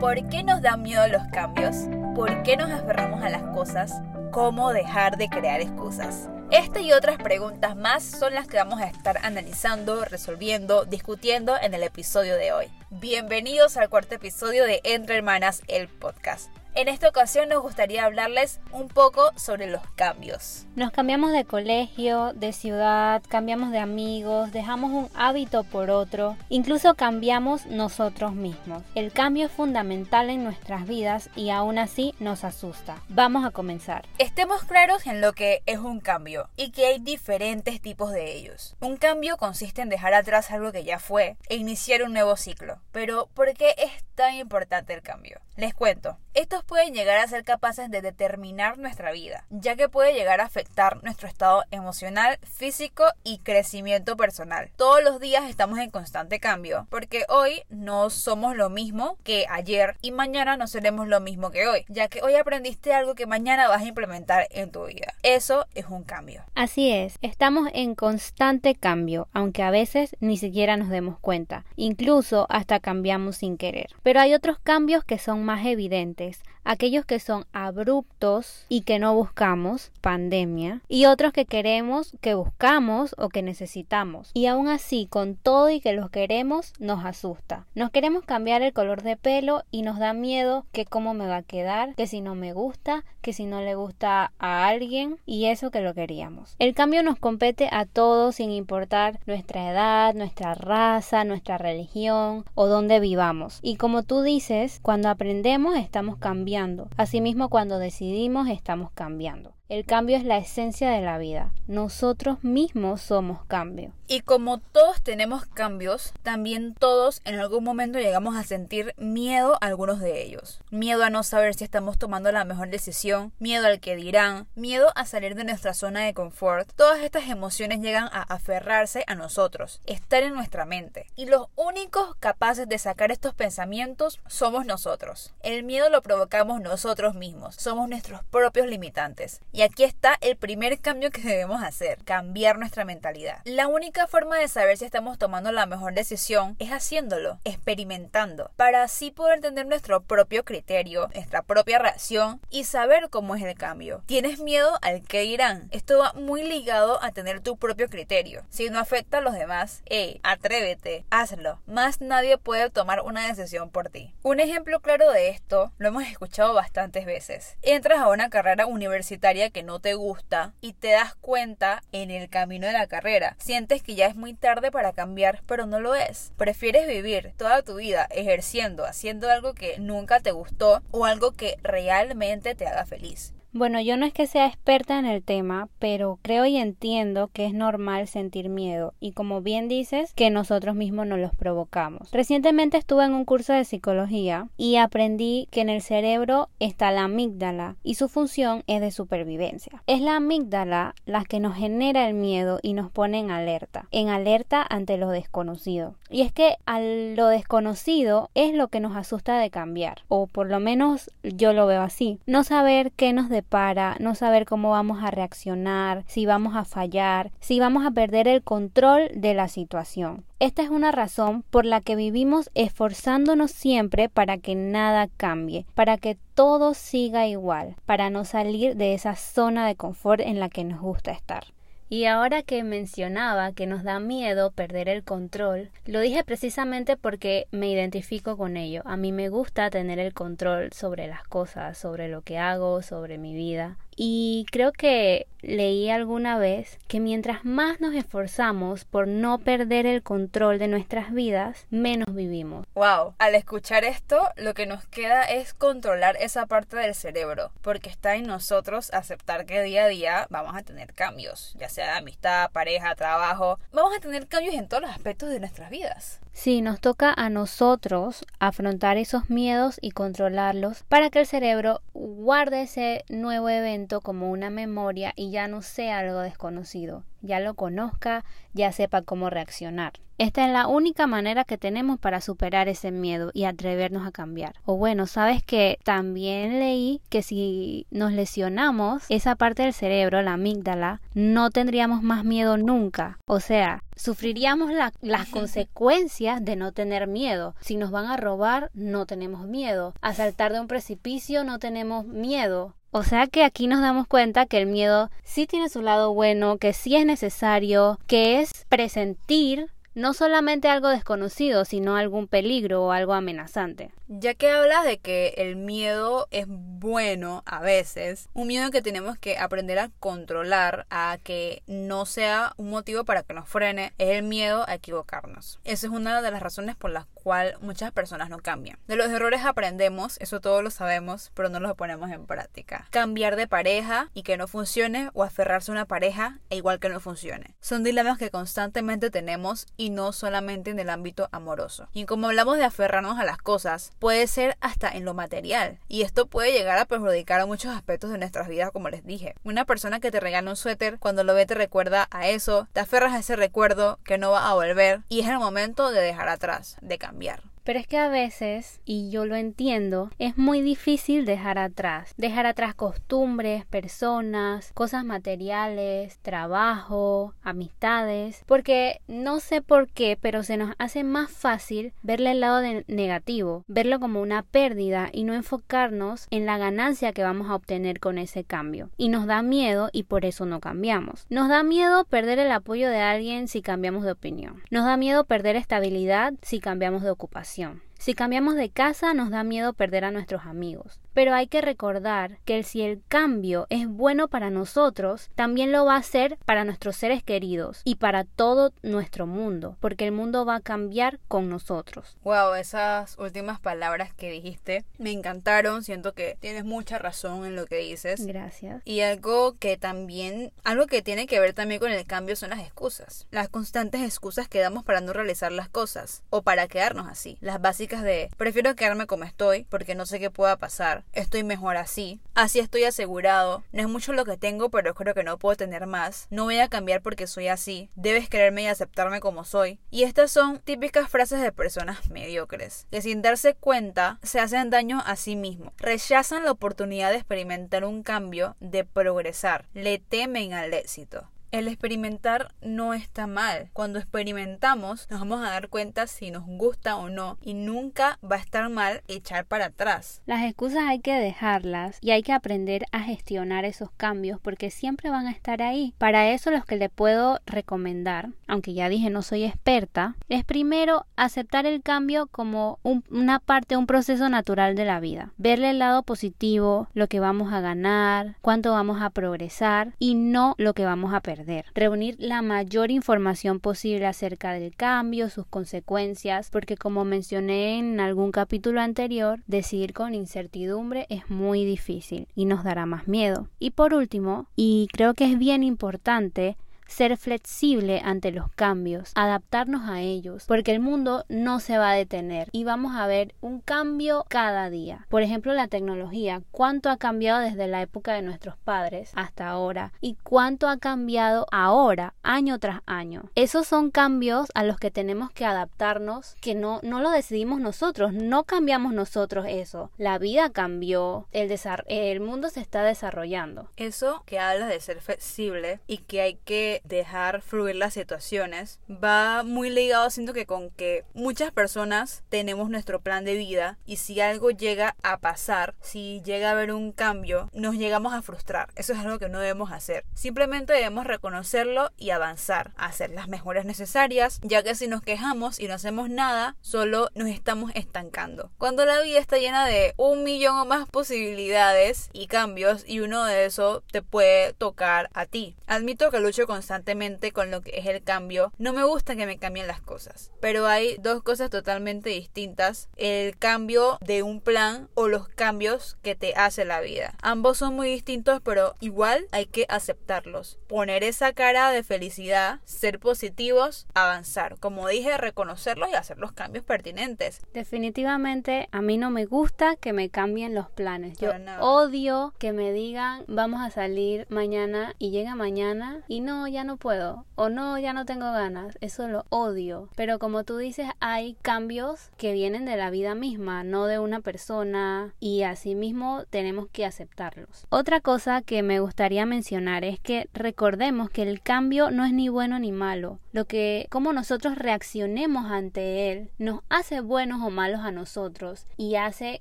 ¿Por qué nos dan miedo los cambios? ¿Por qué nos aferramos a las cosas? ¿Cómo dejar de crear excusas? Esta y otras preguntas más son las que vamos a estar analizando, resolviendo, discutiendo en el episodio de hoy. Bienvenidos al cuarto episodio de Entre Hermanas, el podcast. En esta ocasión nos gustaría hablarles un poco sobre los cambios. Nos cambiamos de colegio, de ciudad, cambiamos de amigos, dejamos un hábito por otro, incluso cambiamos nosotros mismos. El cambio es fundamental en nuestras vidas y aún así nos asusta. Vamos a comenzar. Estemos claros en lo que es un cambio y que hay diferentes tipos de ellos. Un cambio consiste en dejar atrás algo que ya fue e iniciar un nuevo ciclo. Pero ¿por qué es tan importante el cambio? Les cuento. Estos pueden llegar a ser capaces de determinar nuestra vida, ya que puede llegar a afectar nuestro estado emocional, físico y crecimiento personal. Todos los días estamos en constante cambio, porque hoy no somos lo mismo que ayer y mañana no seremos lo mismo que hoy, ya que hoy aprendiste algo que mañana vas a implementar en tu vida. Eso es un cambio. Así es, estamos en constante cambio, aunque a veces ni siquiera nos demos cuenta, incluso hasta cambiamos sin querer. Hay otros cambios que son más evidentes, aquellos que son abruptos y que no buscamos, pandemia, y otros que queremos, que buscamos o que necesitamos. Y aún así, con todo y que los queremos, nos asusta. Nos queremos cambiar el color de pelo y nos da miedo que cómo me va a quedar, que si no me gusta, que si no le gusta a alguien y eso que lo queríamos. El cambio nos compete a todos sin importar nuestra edad, nuestra raza, nuestra religión o dónde vivamos. Y como tú dices, cuando aprendemos estamos cambiando Asimismo, cuando decidimos, estamos cambiando. El cambio es la esencia de la vida. Nosotros mismos somos cambio. Y como todos tenemos cambios, también todos en algún momento llegamos a sentir miedo a algunos de ellos. Miedo a no saber si estamos tomando la mejor decisión, miedo al que dirán, miedo a salir de nuestra zona de confort. Todas estas emociones llegan a aferrarse a nosotros, estar en nuestra mente. Y los únicos capaces de sacar estos pensamientos somos nosotros. El miedo lo provocamos nosotros mismos, somos nuestros propios limitantes. Aquí está el primer cambio que debemos hacer, cambiar nuestra mentalidad. La única forma de saber si estamos tomando la mejor decisión es haciéndolo, experimentando, para así poder tener nuestro propio criterio, nuestra propia reacción y saber cómo es el cambio. ¿Tienes miedo al que irán? Esto va muy ligado a tener tu propio criterio. Si no afecta a los demás, hey, atrévete, hazlo. Más nadie puede tomar una decisión por ti. Un ejemplo claro de esto lo hemos escuchado bastantes veces. Entras a una carrera universitaria que no te gusta y te das cuenta en el camino de la carrera. Sientes que ya es muy tarde para cambiar, pero no lo es. Prefieres vivir toda tu vida ejerciendo, haciendo algo que nunca te gustó o algo que realmente te haga feliz. Bueno, yo no es que sea experta en el tema, pero creo y entiendo que es normal sentir miedo y como bien dices, que nosotros mismos nos los provocamos. Recientemente estuve en un curso de psicología y aprendí que en el cerebro está la amígdala y su función es de supervivencia. Es la amígdala la que nos genera el miedo y nos pone en alerta, en alerta ante lo desconocido. Y es que a lo desconocido es lo que nos asusta de cambiar, o por lo menos yo lo veo así. No saber qué nos para no saber cómo vamos a reaccionar, si vamos a fallar, si vamos a perder el control de la situación. Esta es una razón por la que vivimos esforzándonos siempre para que nada cambie, para que todo siga igual, para no salir de esa zona de confort en la que nos gusta estar. Y ahora que mencionaba que nos da miedo perder el control, lo dije precisamente porque me identifico con ello. A mí me gusta tener el control sobre las cosas, sobre lo que hago, sobre mi vida. Y creo que leí alguna vez que mientras más nos esforzamos por no perder el control de nuestras vidas, menos vivimos. Wow, al escuchar esto, lo que nos queda es controlar esa parte del cerebro, porque está en nosotros aceptar que día a día vamos a tener cambios, ya sea de amistad, pareja, trabajo, vamos a tener cambios en todos los aspectos de nuestras vidas. Sí, nos toca a nosotros afrontar esos miedos y controlarlos para que el cerebro guarde ese nuevo evento como una memoria y ya no sea algo desconocido ya lo conozca, ya sepa cómo reaccionar. Esta es la única manera que tenemos para superar ese miedo y atrevernos a cambiar. O bueno, sabes que también leí que si nos lesionamos esa parte del cerebro, la amígdala, no tendríamos más miedo nunca. O sea, sufriríamos las consecuencias de no tener miedo. Si nos van a robar, no tenemos miedo. A saltar de un precipicio, no tenemos miedo. O sea que aquí nos damos cuenta que el miedo sí tiene su lado bueno, que sí es necesario, que es presentir no solamente algo desconocido, sino algún peligro o algo amenazante. Ya que hablas de que el miedo es bueno a veces, un miedo que tenemos que aprender a controlar, a que no sea un motivo para que nos frene, es el miedo a equivocarnos. Esa es una de las razones por las cuales muchas personas no cambian. De los errores aprendemos, eso todos lo sabemos, pero no lo ponemos en práctica. Cambiar de pareja y que no funcione o aferrarse a una pareja e igual que no funcione. Son dilemas que constantemente tenemos y no solamente en el ámbito amoroso. Y como hablamos de aferrarnos a las cosas, puede ser hasta en lo material. Y esto puede llegar a perjudicar a muchos aspectos de nuestras vidas, como les dije. Una persona que te regala un suéter, cuando lo ve te recuerda a eso, te aferras a ese recuerdo que no va a volver y es el momento de dejar atrás, de cambiar. Pero es que a veces, y yo lo entiendo, es muy difícil dejar atrás. Dejar atrás costumbres, personas, cosas materiales, trabajo, amistades. Porque no sé por qué, pero se nos hace más fácil verle el lado negativo, verlo como una pérdida y no enfocarnos en la ganancia que vamos a obtener con ese cambio. Y nos da miedo y por eso no cambiamos. Nos da miedo perder el apoyo de alguien si cambiamos de opinión. Nos da miedo perder estabilidad si cambiamos de ocupación educación. Si cambiamos de casa nos da miedo perder a nuestros amigos. Pero hay que recordar que si el cambio es bueno para nosotros, también lo va a ser para nuestros seres queridos y para todo nuestro mundo, porque el mundo va a cambiar con nosotros. Wow, esas últimas palabras que dijiste me encantaron, siento que tienes mucha razón en lo que dices. Gracias. Y algo que también, algo que tiene que ver también con el cambio son las excusas. Las constantes excusas que damos para no realizar las cosas o para quedarnos así. Las básicas de prefiero quedarme como estoy porque no sé qué pueda pasar. Estoy mejor así, así estoy asegurado, no es mucho lo que tengo, pero creo que no puedo tener más, no voy a cambiar porque soy así, debes quererme y aceptarme como soy. Y estas son típicas frases de personas mediocres, que sin darse cuenta se hacen daño a sí mismos, rechazan la oportunidad de experimentar un cambio, de progresar, le temen al éxito. El experimentar no está mal. Cuando experimentamos nos vamos a dar cuenta si nos gusta o no y nunca va a estar mal echar para atrás. Las excusas hay que dejarlas y hay que aprender a gestionar esos cambios porque siempre van a estar ahí. Para eso los que le puedo recomendar, aunque ya dije no soy experta, es primero aceptar el cambio como una parte, un proceso natural de la vida. Verle el lado positivo, lo que vamos a ganar, cuánto vamos a progresar y no lo que vamos a perder. Reunir la mayor información posible acerca del cambio, sus consecuencias, porque como mencioné en algún capítulo anterior, decidir con incertidumbre es muy difícil y nos dará más miedo. Y por último, y creo que es bien importante, ser flexible ante los cambios, adaptarnos a ellos, porque el mundo no se va a detener y vamos a ver un cambio cada día. Por ejemplo, la tecnología, cuánto ha cambiado desde la época de nuestros padres hasta ahora y cuánto ha cambiado ahora, año tras año. Esos son cambios a los que tenemos que adaptarnos, que no, no lo decidimos nosotros, no cambiamos nosotros eso. La vida cambió, el, el mundo se está desarrollando. Eso que hablas de ser flexible y que hay que dejar fluir las situaciones va muy ligado siento que con que muchas personas tenemos nuestro plan de vida y si algo llega a pasar, si llega a haber un cambio, nos llegamos a frustrar. Eso es algo que no debemos hacer. Simplemente debemos reconocerlo y avanzar, hacer las mejoras necesarias, ya que si nos quejamos y no hacemos nada, solo nos estamos estancando. Cuando la vida está llena de un millón o más posibilidades y cambios y uno de eso te puede tocar a ti. Admito que lucho constantemente con lo que es el cambio. No me gusta que me cambien las cosas, pero hay dos cosas totalmente distintas. El cambio de un plan o los cambios que te hace la vida. Ambos son muy distintos, pero igual hay que aceptarlos. Poner esa cara de felicidad, ser positivos, avanzar. Como dije, reconocerlos y hacer los cambios pertinentes. Definitivamente a mí no me gusta que me cambien los planes. Yo odio que me digan vamos a salir mañana y llega mañana y no, ya ya no puedo o no, ya no tengo ganas, eso lo odio. Pero como tú dices, hay cambios que vienen de la vida misma, no de una persona y asimismo tenemos que aceptarlos. Otra cosa que me gustaría mencionar es que recordemos que el cambio no es ni bueno ni malo. Lo que, como nosotros reaccionemos ante él, nos hace buenos o malos a nosotros y hace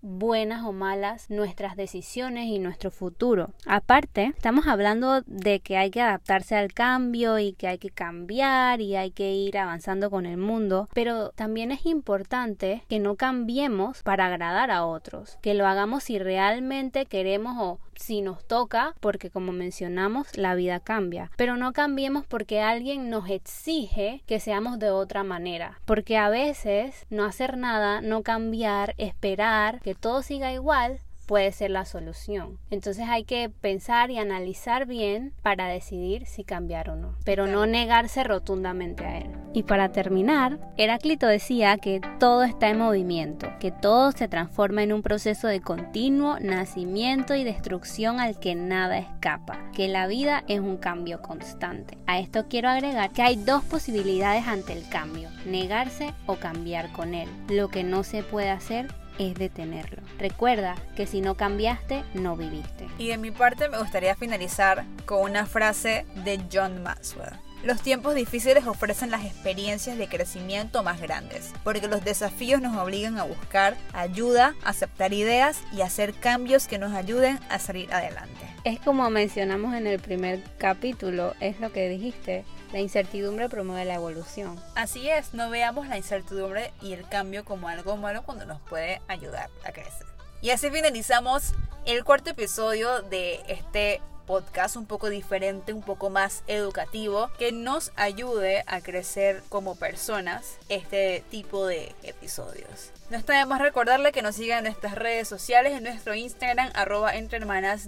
buenas o malas nuestras decisiones y nuestro futuro. Aparte, estamos hablando de que hay que adaptarse al cambio y que hay que cambiar y hay que ir avanzando con el mundo, pero también es importante que no cambiemos para agradar a otros, que lo hagamos si realmente queremos o si nos toca, porque como mencionamos, la vida cambia. Pero no cambiemos porque alguien nos exige que seamos de otra manera. Porque a veces no hacer nada, no cambiar, esperar que todo siga igual, puede ser la solución. Entonces hay que pensar y analizar bien para decidir si cambiar o no, pero no negarse rotundamente a él. Y para terminar, Heráclito decía que todo está en movimiento, que todo se transforma en un proceso de continuo nacimiento y destrucción al que nada escapa, que la vida es un cambio constante. A esto quiero agregar que hay dos posibilidades ante el cambio, negarse o cambiar con él. Lo que no se puede hacer es detenerlo. Recuerda que si no cambiaste, no viviste. Y de mi parte me gustaría finalizar con una frase de John Maxwell. Los tiempos difíciles ofrecen las experiencias de crecimiento más grandes, porque los desafíos nos obligan a buscar ayuda, aceptar ideas y hacer cambios que nos ayuden a salir adelante. Es como mencionamos en el primer capítulo, es lo que dijiste, la incertidumbre promueve la evolución. Así es, no veamos la incertidumbre y el cambio como algo malo cuando nos puede ayudar a crecer. Y así finalizamos el cuarto episodio de este podcast un poco diferente, un poco más educativo, que nos ayude a crecer como personas este tipo de episodios. No está de más recordarle que nos sigan en nuestras redes sociales, en nuestro Instagram, arroba entre hermanas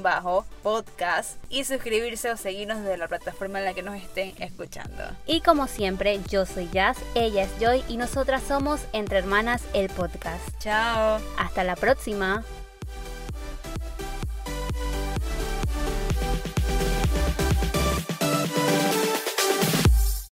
bajo podcast y suscribirse o seguirnos desde la plataforma en la que nos estén escuchando. Y como siempre, yo soy Jazz, ella es Joy y nosotras somos Entre Hermanas el podcast. Chao. Hasta la próxima.